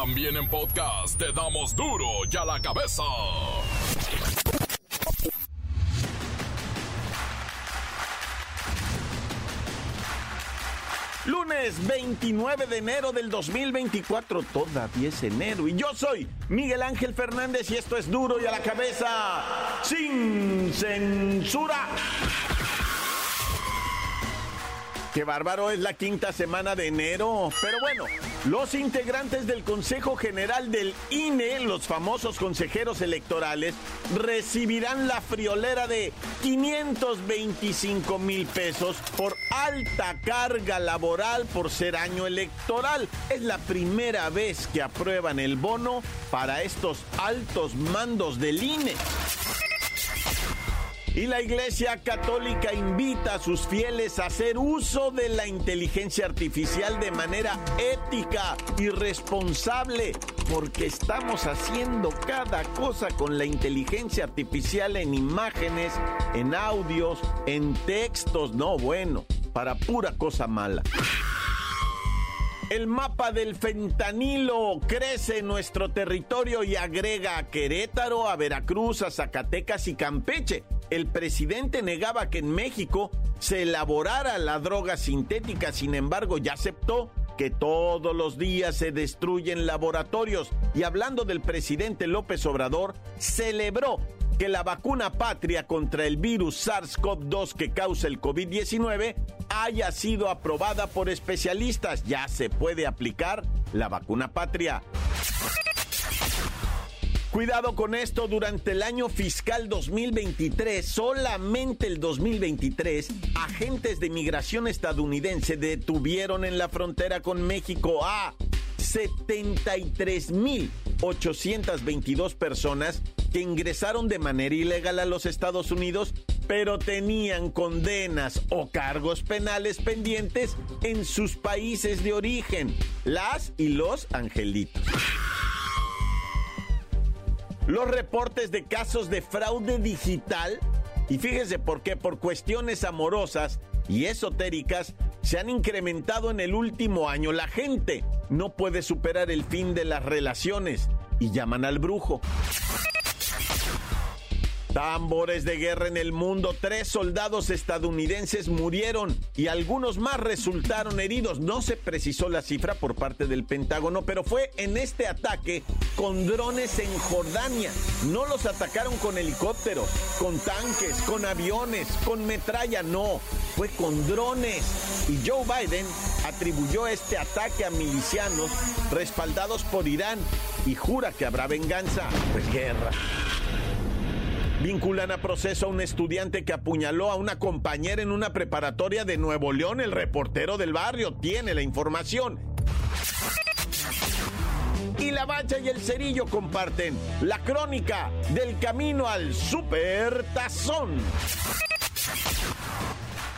También en podcast te damos duro y a la cabeza. Lunes 29 de enero del 2024, todavía es enero. Y yo soy Miguel Ángel Fernández y esto es duro y a la cabeza, sin censura. Qué bárbaro, es la quinta semana de enero. Pero bueno, los integrantes del Consejo General del INE, los famosos consejeros electorales, recibirán la friolera de 525 mil pesos por alta carga laboral por ser año electoral. Es la primera vez que aprueban el bono para estos altos mandos del INE. Y la Iglesia Católica invita a sus fieles a hacer uso de la inteligencia artificial de manera ética y responsable, porque estamos haciendo cada cosa con la inteligencia artificial en imágenes, en audios, en textos, no bueno, para pura cosa mala. El mapa del fentanilo crece en nuestro territorio y agrega a Querétaro, a Veracruz, a Zacatecas y Campeche. El presidente negaba que en México se elaborara la droga sintética, sin embargo ya aceptó que todos los días se destruyen laboratorios. Y hablando del presidente López Obrador, celebró que la vacuna patria contra el virus SARS-CoV-2 que causa el COVID-19 haya sido aprobada por especialistas. Ya se puede aplicar la vacuna patria. Cuidado con esto, durante el año fiscal 2023, solamente el 2023, agentes de migración estadounidense detuvieron en la frontera con México a 73.822 personas que ingresaron de manera ilegal a los Estados Unidos, pero tenían condenas o cargos penales pendientes en sus países de origen, las y los angelitos. Los reportes de casos de fraude digital, y fíjese por qué, por cuestiones amorosas y esotéricas, se han incrementado en el último año. La gente no puede superar el fin de las relaciones y llaman al brujo. Tambores de guerra en el mundo. Tres soldados estadounidenses murieron y algunos más resultaron heridos. No se precisó la cifra por parte del Pentágono, pero fue en este ataque con drones en Jordania. No los atacaron con helicópteros, con tanques, con aviones, con metralla, no. Fue con drones. Y Joe Biden atribuyó este ataque a milicianos respaldados por Irán y jura que habrá venganza. Pues guerra. Vinculan a proceso a un estudiante que apuñaló a una compañera en una preparatoria de Nuevo León. El reportero del barrio tiene la información. Y la bacha y el cerillo comparten la crónica del camino al super tazón.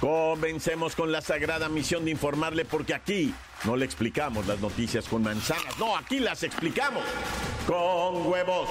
Comencemos con la sagrada misión de informarle porque aquí no le explicamos las noticias con manzanas, no, aquí las explicamos con huevos.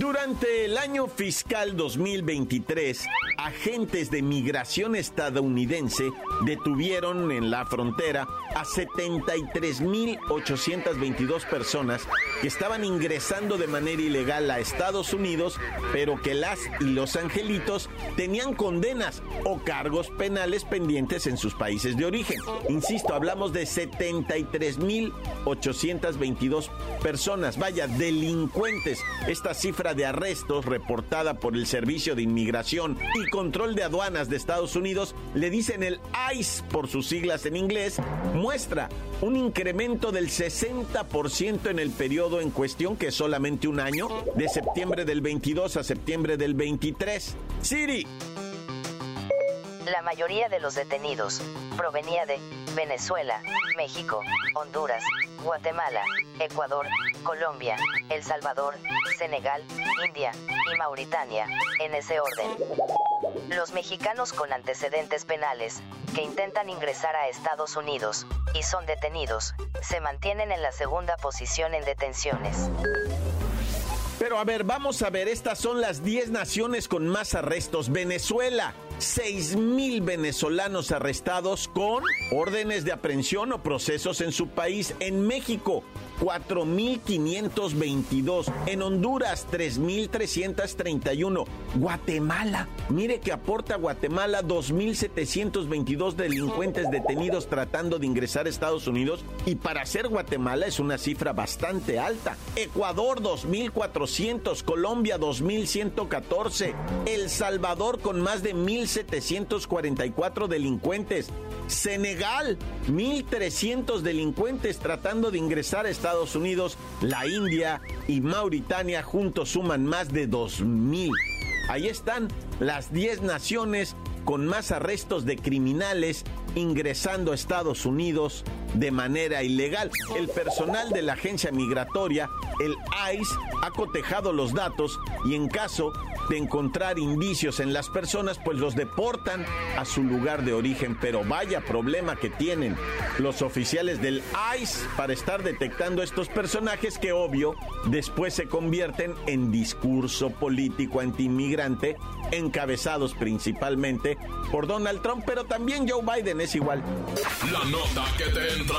Durante el año fiscal 2023, agentes de migración estadounidense detuvieron en la frontera a 73.822 personas que estaban ingresando de manera ilegal a Estados Unidos, pero que las y los angelitos tenían condenas o cargos penales pendientes en sus países de origen. Insisto, hablamos de 73.822 personas, vaya, delincuentes. Esta cifra de arrestos reportada por el Servicio de Inmigración y Control de Aduanas de Estados Unidos, le dicen el Por sus siglas en inglés, muestra un incremento del 60% en el periodo en cuestión, que es solamente un año, de septiembre del 22 a septiembre del 23. Siri. La mayoría de los detenidos provenía de Venezuela, México, Honduras, Guatemala, Ecuador, Colombia, El Salvador, Senegal, India y Mauritania, en ese orden. Los mexicanos con antecedentes penales, que intentan ingresar a Estados Unidos, y son detenidos, se mantienen en la segunda posición en detenciones. Pero a ver, vamos a ver, estas son las 10 naciones con más arrestos. Venezuela, 6 mil venezolanos arrestados con órdenes de aprehensión o procesos en su país. En México, 4.522. En Honduras, 3.331. Guatemala, mire que aporta Guatemala 2.722 delincuentes detenidos tratando de ingresar a Estados Unidos. Y para ser Guatemala es una cifra bastante alta. Ecuador, 2.400. Colombia, 2.114. El Salvador con más de 1.744 delincuentes. Senegal, 1.300 delincuentes tratando de ingresar a Estados Unidos. La India y Mauritania juntos suman más de 2.000. Ahí están las 10 naciones con más arrestos de criminales ingresando a Estados Unidos de manera ilegal. El personal de la agencia migratoria, el ICE, ha cotejado los datos y en caso de encontrar indicios en las personas, pues los deportan a su lugar de origen. Pero vaya problema que tienen los oficiales del ICE para estar detectando estos personajes que obvio después se convierten en discurso político antiinmigrante, encabezados principalmente por Donald Trump, pero también Joe Biden es igual. La nota que te entra.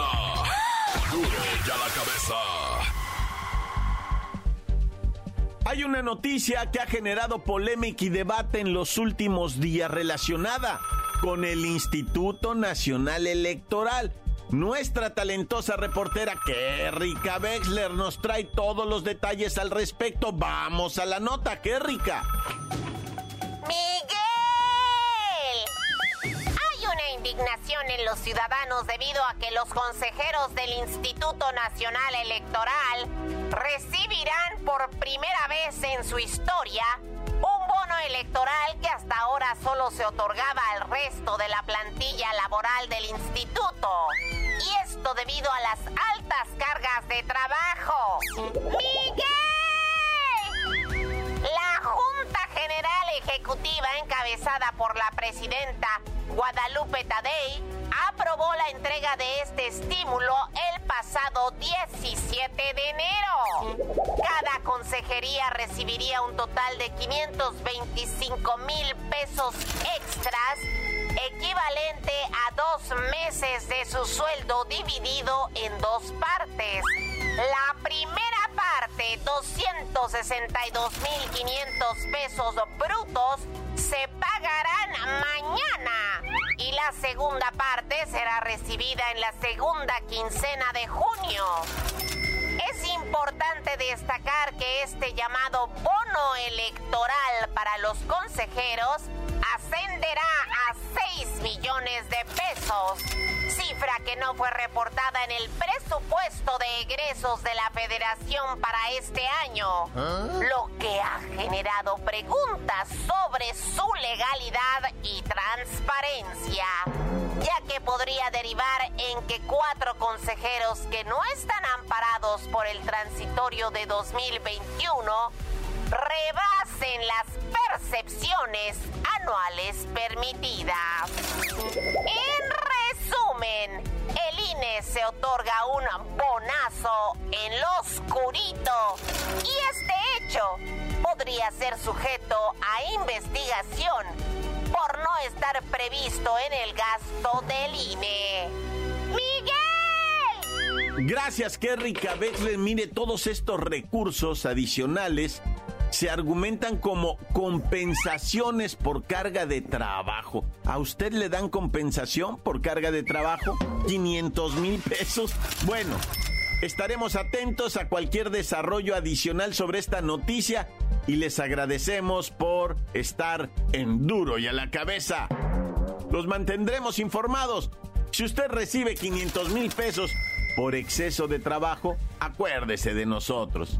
Duro ya la cabeza. Hay una noticia que ha generado polémica y debate en los últimos días relacionada con el Instituto Nacional Electoral. Nuestra talentosa reportera Kerrika Wexler nos trae todos los detalles al respecto. Vamos a la nota, Kerrika. Indignación en los ciudadanos debido a que los consejeros del Instituto Nacional Electoral recibirán por primera vez en su historia un bono electoral que hasta ahora solo se otorgaba al resto de la plantilla laboral del instituto. Y esto debido a las altas cargas de trabajo. ¡Miguel! Ejecutiva encabezada por la presidenta Guadalupe Tadei aprobó la entrega de este estímulo el pasado 17 de enero. Cada consejería recibiría un total de 525 mil pesos extras, equivalente a dos meses de su sueldo dividido en dos partes. La primera parte, 262.500 pesos brutos, se pagarán mañana y la segunda parte será recibida en la segunda quincena de junio. Es importante destacar que este llamado bono electoral para los consejeros ascenderá a 6 millones de pesos, cifra que no fue reportada en el presupuesto de egresos de la federación para este año, ¿Ah? lo que ha generado preguntas sobre su legalidad y transparencia, ya que podría derivar en que cuatro consejeros que no están amparados por el transitorio de 2021 rebasen las percepciones anuales permitidas. En resumen, el INE se otorga un bonazo en lo oscurito y este hecho podría ser sujeto a investigación por no estar previsto en el gasto del INE. ¡Miguel! Gracias, Kerry Cabexler. Mire, todos estos recursos adicionales se argumentan como compensaciones por carga de trabajo. ¿A usted le dan compensación por carga de trabajo? 500 mil pesos. Bueno, estaremos atentos a cualquier desarrollo adicional sobre esta noticia y les agradecemos por estar en duro y a la cabeza. Los mantendremos informados. Si usted recibe 500 mil pesos por exceso de trabajo, acuérdese de nosotros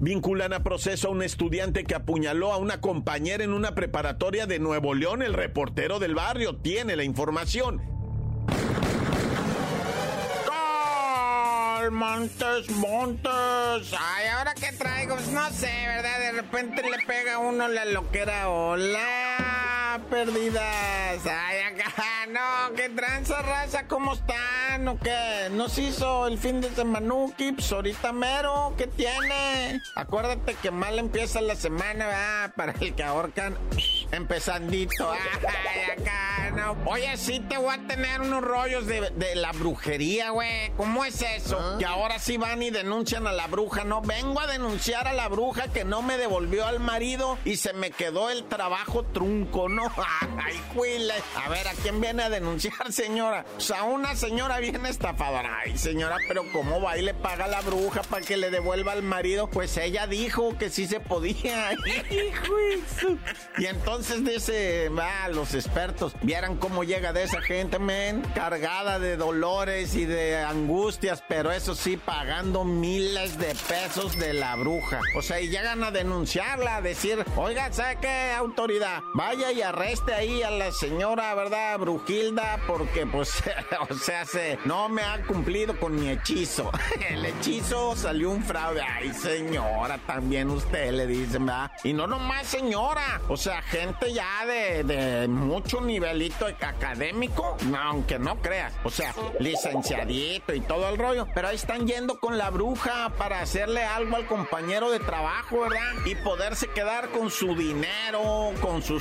Vinculan a proceso a un estudiante que apuñaló a una compañera en una preparatoria de Nuevo León. El reportero del barrio tiene la información. Montes, Montes. Ay, ahora que traigo, pues no sé, ¿verdad? De repente le pega a uno la loquera. Hola, perdidas. Ay, acá, no, qué tranza raza, ¿cómo están? ¿O qué? ¿Nos hizo el fin de semana, Pues ahorita mero, ¿qué tiene? Acuérdate que mal empieza la semana, ¿verdad? Para el que ahorcan, empezandito. Ay, acá, no. Oye, sí te voy a tener unos rollos de, de la brujería, güey. ¿Cómo es eso? Que ahora sí van y denuncian a la bruja, ¿no? Vengo a denunciar a la bruja que no me devolvió al marido y se me quedó el trabajo trunco, ¿no? Ay, cuile. A ver, ¿a quién viene a denunciar, señora? O sea, una señora bien estafadora. Ay, señora, pero ¿cómo va y le paga a la bruja para que le devuelva al marido? Pues ella dijo que sí se podía. y entonces dice, va, los expertos, vieran cómo llega de esa gente, men, cargada de dolores y de angustias, pero eso sí, pagando miles de pesos de la bruja. O sea, y llegan a denunciarla, a decir, oiga, ¿sabe qué autoridad? Vaya y arreste ahí a la señora, ¿verdad? Brujilda, porque pues, o sea, se, no me ha cumplido con mi hechizo. El hechizo salió un fraude. Ay, señora, también usted le dice, ¿verdad? Y no nomás señora, o sea, gente ya de, de mucho nivelito académico, aunque no creas, o sea, licenciadito y todo el rollo, pero ahí están yendo con la bruja para hacerle algo al compañero de trabajo, ¿verdad? Y poderse quedar con su dinero, con su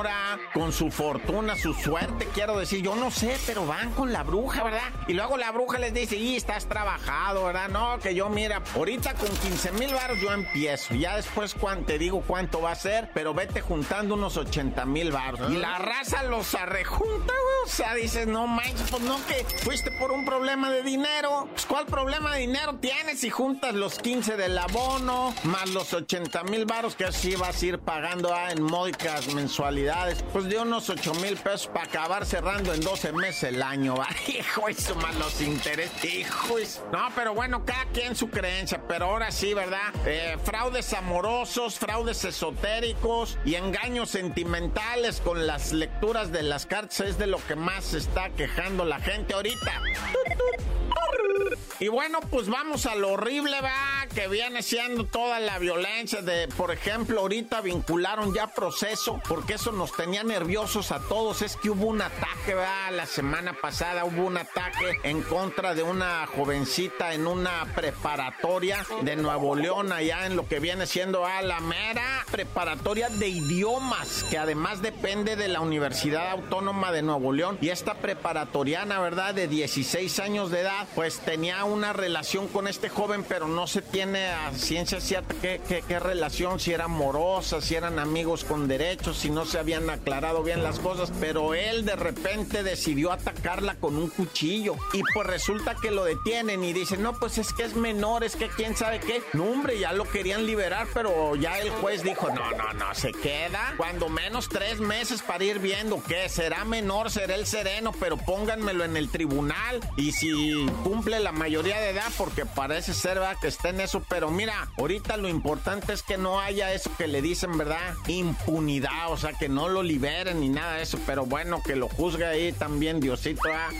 señora, con su fortuna, su suerte, quiero decir, yo no sé, pero van con la bruja, ¿verdad? Y luego la bruja les dice, y estás trabajado, ¿verdad? No, que yo mira, ahorita con 15 mil baros yo empiezo, ya después te digo cuánto va a ser, pero vete juntando unos 80 mil baros. Y la raza los arrejunta, o sea, dices, no manches, pues no que fuiste por un problema de dinero, pues ¿cuál problema de dinero tienes si juntas los 15 del abono más los 80 mil baros que así vas a ir pagando ah, en módicas mensualidades? Pues de unos 8 mil pesos para acabar cerrando en 12 meses el año. ¿va? Hijo, eso más los intereses. Hijo, no, pero bueno, cada quien su creencia. Pero ahora sí, ¿verdad? Eh, fraudes amorosos, fraudes esotéricos y engaños sentimentales con las lecturas de las cartas es de lo que más se está quejando la gente ahorita. Y bueno, pues vamos a lo horrible, va, que viene siendo toda la violencia de, por ejemplo, ahorita vincularon ya proceso, porque eso nos tenía nerviosos a todos. Es que hubo un ataque, va, la semana pasada hubo un ataque en contra de una jovencita en una preparatoria de Nuevo León, allá en lo que viene siendo a la mera preparatoria de idiomas, que además depende de la Universidad Autónoma de Nuevo León. Y esta preparatoriana, ¿verdad? De 16 años de edad, pues tenía una relación con este joven, pero no se tiene a ciencia cierta qué, qué, relación, si era amorosa, si eran amigos con derechos, si no se habían aclarado bien las cosas, pero él de repente decidió atacarla con un cuchillo y pues resulta que lo detienen y dicen, no, pues es que es menor, es que quién sabe qué. No, hombre, ya lo querían liberar, pero ya el juez dijo, no, no, no, se queda cuando menos tres meses para ir viendo qué, será menor, será el sereno, pero pónganmelo en el tribunal y si cumple la mayoría de edad, porque parece ser ¿verdad? que está en pero mira, ahorita lo importante es que no haya eso que le dicen, ¿verdad? Impunidad, o sea, que no lo liberen ni nada de eso, pero bueno, que lo juzgue ahí también Diosito, ¿ah?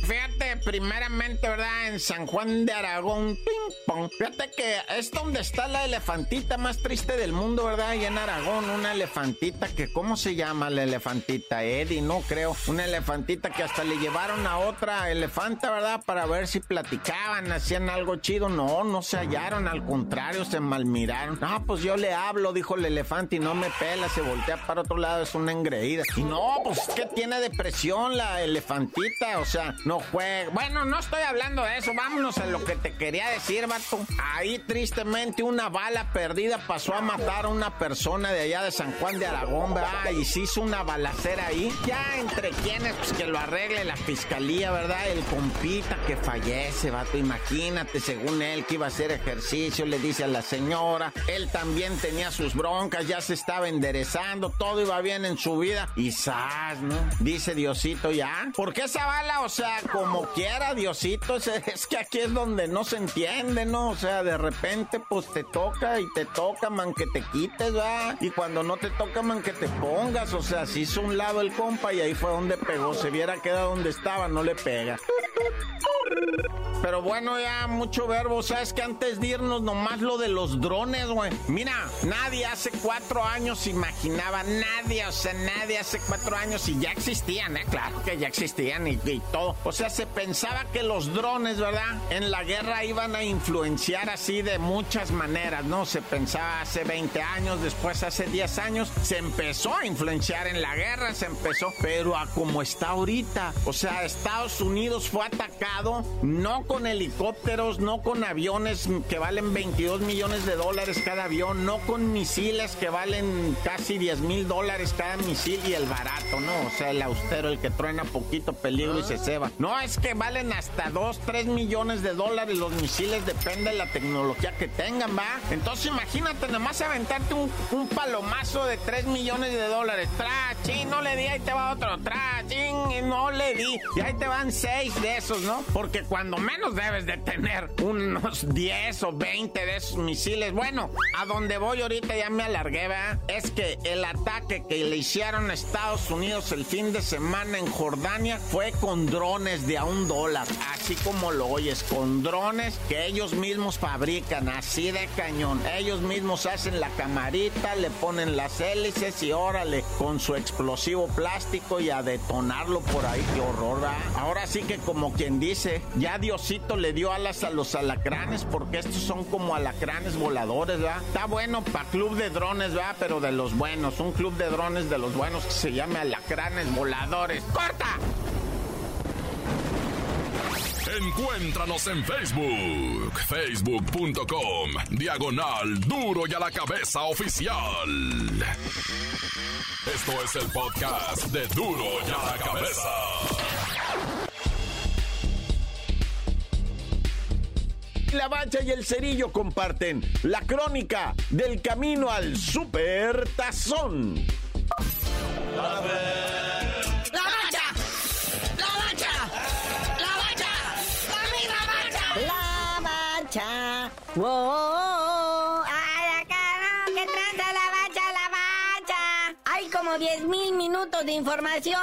Fíjate, primeramente, ¿verdad? En San Juan de Aragón, ping pong. Fíjate que es donde está la elefantita más triste del mundo, ¿verdad? Y en Aragón, una elefantita que, ¿cómo se llama la elefantita? Eddie, no creo. Una elefantita que hasta le llevaron a otra elefanta, ¿verdad? Para ver si platicaban, hacían algo chido. No, no se hallaron, al contrario, se malmiraron. No, pues yo le hablo, dijo el elefante, y no me pela, se voltea para otro lado, es una engreída. Y no, pues que tiene depresión la elefantita o sea, no juega. Bueno, no estoy hablando de eso, vámonos a lo que te quería decir, vato. Ahí tristemente una bala perdida pasó a matar a una persona de allá de San Juan de Aragón, ¿verdad? Y se hizo una balacera ahí. Ya entre quienes, pues que lo arregle la fiscalía, ¿verdad? El compita que fallece, vato, imagínate, según él que iba a hacer ejercicio, le dice a la señora, él también tenía sus broncas, ya se estaba enderezando, todo iba bien en su vida. Y ¡zas! ¿no? Dice Diosito ya. ¿Por qué esa bala? O sea, como quiera, Diosito, es, que aquí es donde no se entiende, ¿no? O sea, de repente, pues te toca y te toca, man, que te quites, ¿va? Y cuando no te toca, man, que te pongas. O sea, se hizo un lado el compa y ahí fue donde pegó. Se viera quedado donde estaba, no le pega. Pero bueno, ya mucho verbo. Sabes que antes de irnos, nomás lo de los drones, güey. Mira, nadie hace cuatro años imaginaba, nadie, o sea, nadie hace cuatro años y ya existían, ¿eh? Claro que ya existían y, todo. O sea, se pensaba que los drones, ¿verdad? En la guerra iban a influenciar así de muchas maneras, ¿no? Se pensaba hace 20 años, después hace 10 años, se empezó a influenciar en la guerra, se empezó, pero a como está ahorita. O sea, Estados Unidos fue atacado, no con helicópteros, no con aviones que valen 22 millones de dólares cada avión, no con misiles que valen casi 10 mil dólares cada misil y el barato, ¿no? O sea, el austero, el que truena poquito peligro y se ceba. No, es que valen hasta 2, 3 millones de dólares los misiles, depende de la tecnología que tengan, ¿va? Entonces imagínate, nomás aventarte un, un palomazo de 3 millones de dólares. Tra, ching, no le di, ahí te va otro. Tra, ching, no le di. Y ahí te van 6 de esos, ¿no? Porque cuando menos debes de tener unos 10 o 20 de esos misiles. Bueno, a donde voy ahorita ya me alargué, ¿verdad? Es que el ataque que le hicieron a Estados Unidos el fin de semana en Jordania fue con drones de a un dólar. Así como lo oyes, con drones que ellos mismos fabrican, así de cañón. Ellos mismos hacen la camarita, le ponen las hélices y órale, con su explosivo plástico y a detonarlo por ahí. Qué horror, ¿verdad? Ahora sí que como quien dice, ya Le dio alas a los alacranes porque estos son como alacranes voladores, ¿verdad? Está bueno para club de drones, ¿verdad? Pero de los buenos, un club de drones de los buenos que se llame alacranes voladores. ¡Corta! Encuéntranos en Facebook, facebook.com, diagonal duro y a la cabeza oficial. Esto es el podcast de duro y a la cabeza. La Bacha y el Cerillo comparten la crónica del camino al Super Tazón. ¡La bacha! ¡La bacha! ¡La bacha! ¡Dame la bacha! La bacha. Wow. No, que tranza la bacha, la bacha. Hay como 10 mil minutos de información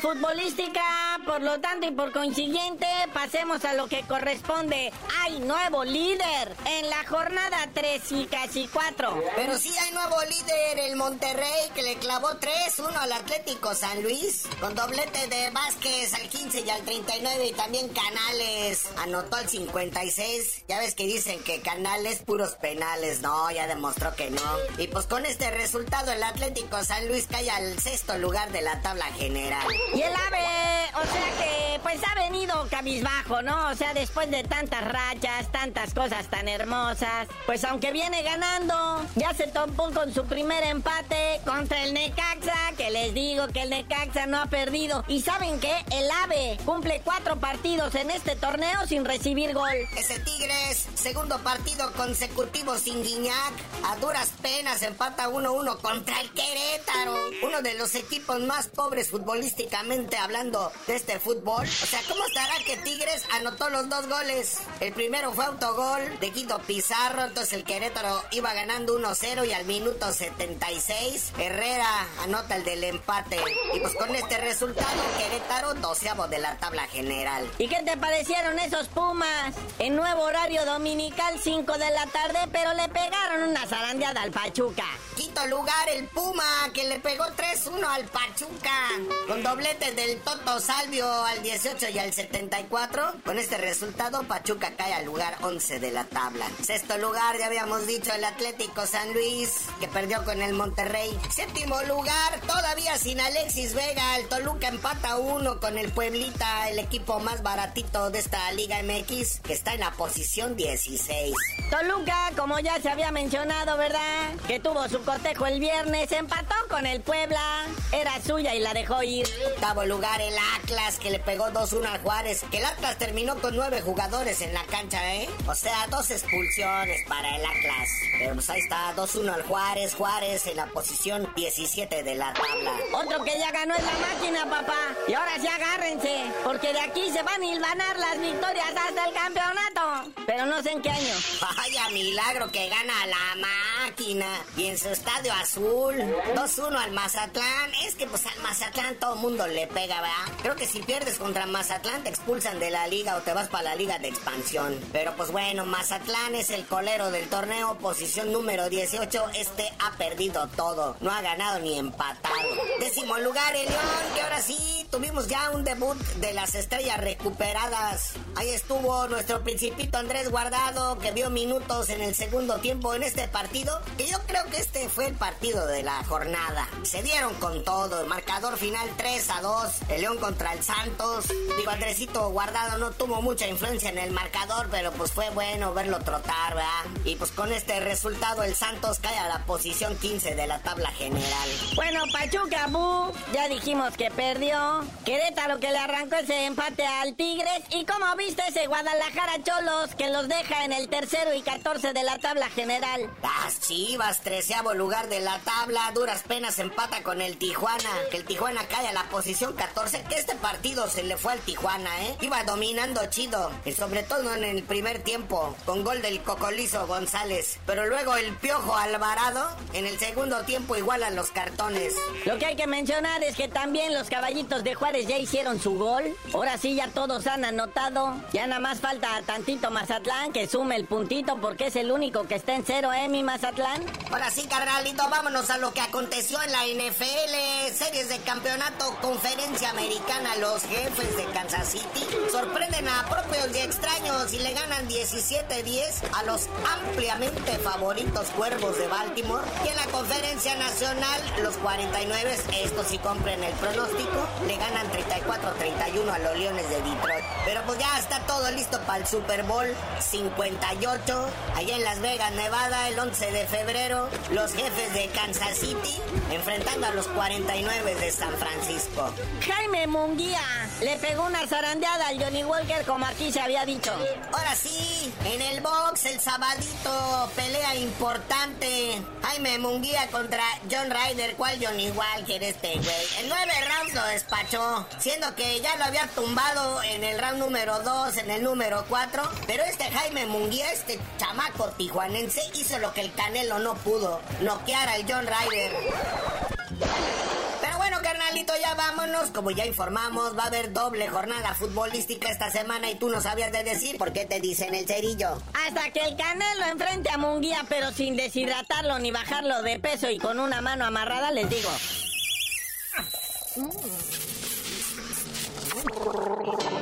futbolística, por lo tanto y por consiguiente, pasemos a lo que corresponde. Hay nuevo líder en la jornada 3 y casi 4. Pero sí hay nuevo líder, el Monterrey, que le clavó 3-1 al Atlético San Luis, con doblete de Vázquez al 15 y al 39, y también Canales anotó al 56. Ya ves que dicen que Canales puros penales, no, ya demostró que no. Y pues con este resultado, el Atlético San Luis cae al sexto lugar de la tabla general. Y el AVE, o sea que pues ha venido cabizbajo, ¿no? O sea, después de tantas rachas, tantas cosas tan hermosas, pues aunque viene ganando, ya se topó con su primer empate contra el Necaxa, que les digo que el Necaxa no ha perdido. Y ¿saben qué? El AVE cumple cuatro partidos en este torneo sin recibir gol. Ese Tigres, segundo partido consecutivo sin Guiñac, a duras penas empata 1-1 contra el Querétaro, uno de los equipos más pobres futbolísticamente hablando de este fútbol. O sea, ¿cómo estará que Tigres anotó los dos goles? El primero fue autogol de Guido Pizarro, entonces el Querétaro iba ganando 1-0 y al minuto 76 Herrera anota el del empate. Y pues con este resultado Querétaro doceavo de la tabla general. ¿Y qué te parecieron esos Pumas? En nuevo horario dominical 5 de la tarde, pero le pegaron una zarandeada al Pachuca. Quinto lugar, el Puma, que le pegó 3-1 al Pachuca. Con doblete del Toto Salvio al 18 y al 74. Con este resultado, Pachuca cae al lugar 11 de la tabla. Sexto lugar, ya habíamos dicho, el Atlético San Luis, que perdió con el Monterrey. Séptimo lugar, todavía sin Alexis Vega, el Toluca empata uno con el Pueblita, el equipo más baratito de esta Liga MX, que está en la posición 16. Toluca, como ya se había mencionado, ¿verdad? Que tuvo su cortejo el viernes, empató con el Puebla, era suya y la dejó ir. Octavo lugar, el Atlas, que le pegó 2-1 al Juárez, que el Atlas terminó con nueve jugadores en la cancha, ¿eh? O sea, dos expulsiones para el Atlas. Pero pues ahí está, 2-1 al Juárez, Juárez en la posición 17 de la tabla. Otro que ya ganó es la máquina, papá. Y ahora sí agárrense, porque de aquí se van a hilvanar las victorias hasta el campeonato. Pero no sé en qué año. Vaya milagro que gana la máquina. Y en su estadio azul, 2-1 al Mazatlán. Es que pues al Mazatlán todo el mundo le pega, ¿verdad? Que si pierdes contra Mazatlán te expulsan de la liga o te vas para la liga de expansión. Pero pues bueno, Mazatlán es el colero del torneo, posición número 18. Este ha perdido todo. No ha ganado ni empatado. Décimo lugar, el León, que ahora sí tuvimos ya un debut de las estrellas recuperadas. Ahí estuvo nuestro principito Andrés Guardado, que vio minutos en el segundo tiempo en este partido. Y yo creo que este fue el partido de la jornada. Se dieron con todo. El marcador final 3 a 2. El León contra el Santos. Digo, Andresito Guardado no tuvo mucha influencia en el marcador, pero pues fue bueno verlo trotar, ¿verdad? Y pues con este resultado el Santos cae a la posición 15 de la tabla general. Bueno, Pachuca, Bu, ya dijimos que perdió. Querétaro que le arrancó ese empate al Tigres. ¿Y cómo viste ese Guadalajara Cholos que los deja en el tercero y 14 de la tabla general? Las Chivas, treceavo lugar de la tabla, duras penas empata con el Tijuana. Que el Tijuana cae a la posición 14. Que este partido se le fue al Tijuana, ¿eh? Iba dominando chido. Y sobre todo en el primer tiempo, con gol del Cocolizo González. Pero luego el Piojo Alvarado, en el segundo tiempo igualan los cartones. Lo que hay que mencionar es que también los caballitos de Juárez ya hicieron su gol. Ahora sí ya todos han anotado. Ya nada más falta tantito Mazatlán que sume el puntito porque es el único que está en cero, ¿eh, mi Mazatlán? Ahora sí, carnalito, vámonos a lo que aconteció en la NFL. Series de campeonato, conferencia americana. Los jefes de Kansas City sorprenden a propios y extraños y le ganan 17-10 a los ampliamente favoritos cuervos de Baltimore. Y en la conferencia nacional, los 49, estos sí compren el pronóstico, le ganan 34-31 a los Leones de Detroit. Pero pues ya está todo listo para el Super Bowl 58, allá en Las Vegas, Nevada, el 11 de febrero. Los jefes de Kansas City enfrentando a los 49 de San Francisco. Jaime Munguía le pegó una zarandeada al Johnny Walker como aquí se había dicho. Ahora sí, en el box el sabadito, pelea importante. Jaime Munguía contra John Ryder, ¿cuál Johnny Walker este güey? En nueve rounds lo despachó, siendo que ya lo había tumbado en el round número 2, en el número 4. Pero este Jaime Munguía, este chamaco tijuanense, hizo lo que el Canelo no pudo, noquear al John Ryder. Pero bueno, carnalito, ya vámonos. Como ya informamos, va a haber doble jornada futbolística esta semana y tú no sabías de decir por qué te dicen el cerillo. Hasta que el Canelo enfrente a Munguía, pero sin deshidratarlo ni bajarlo de peso y con una mano amarrada, les digo. ¡La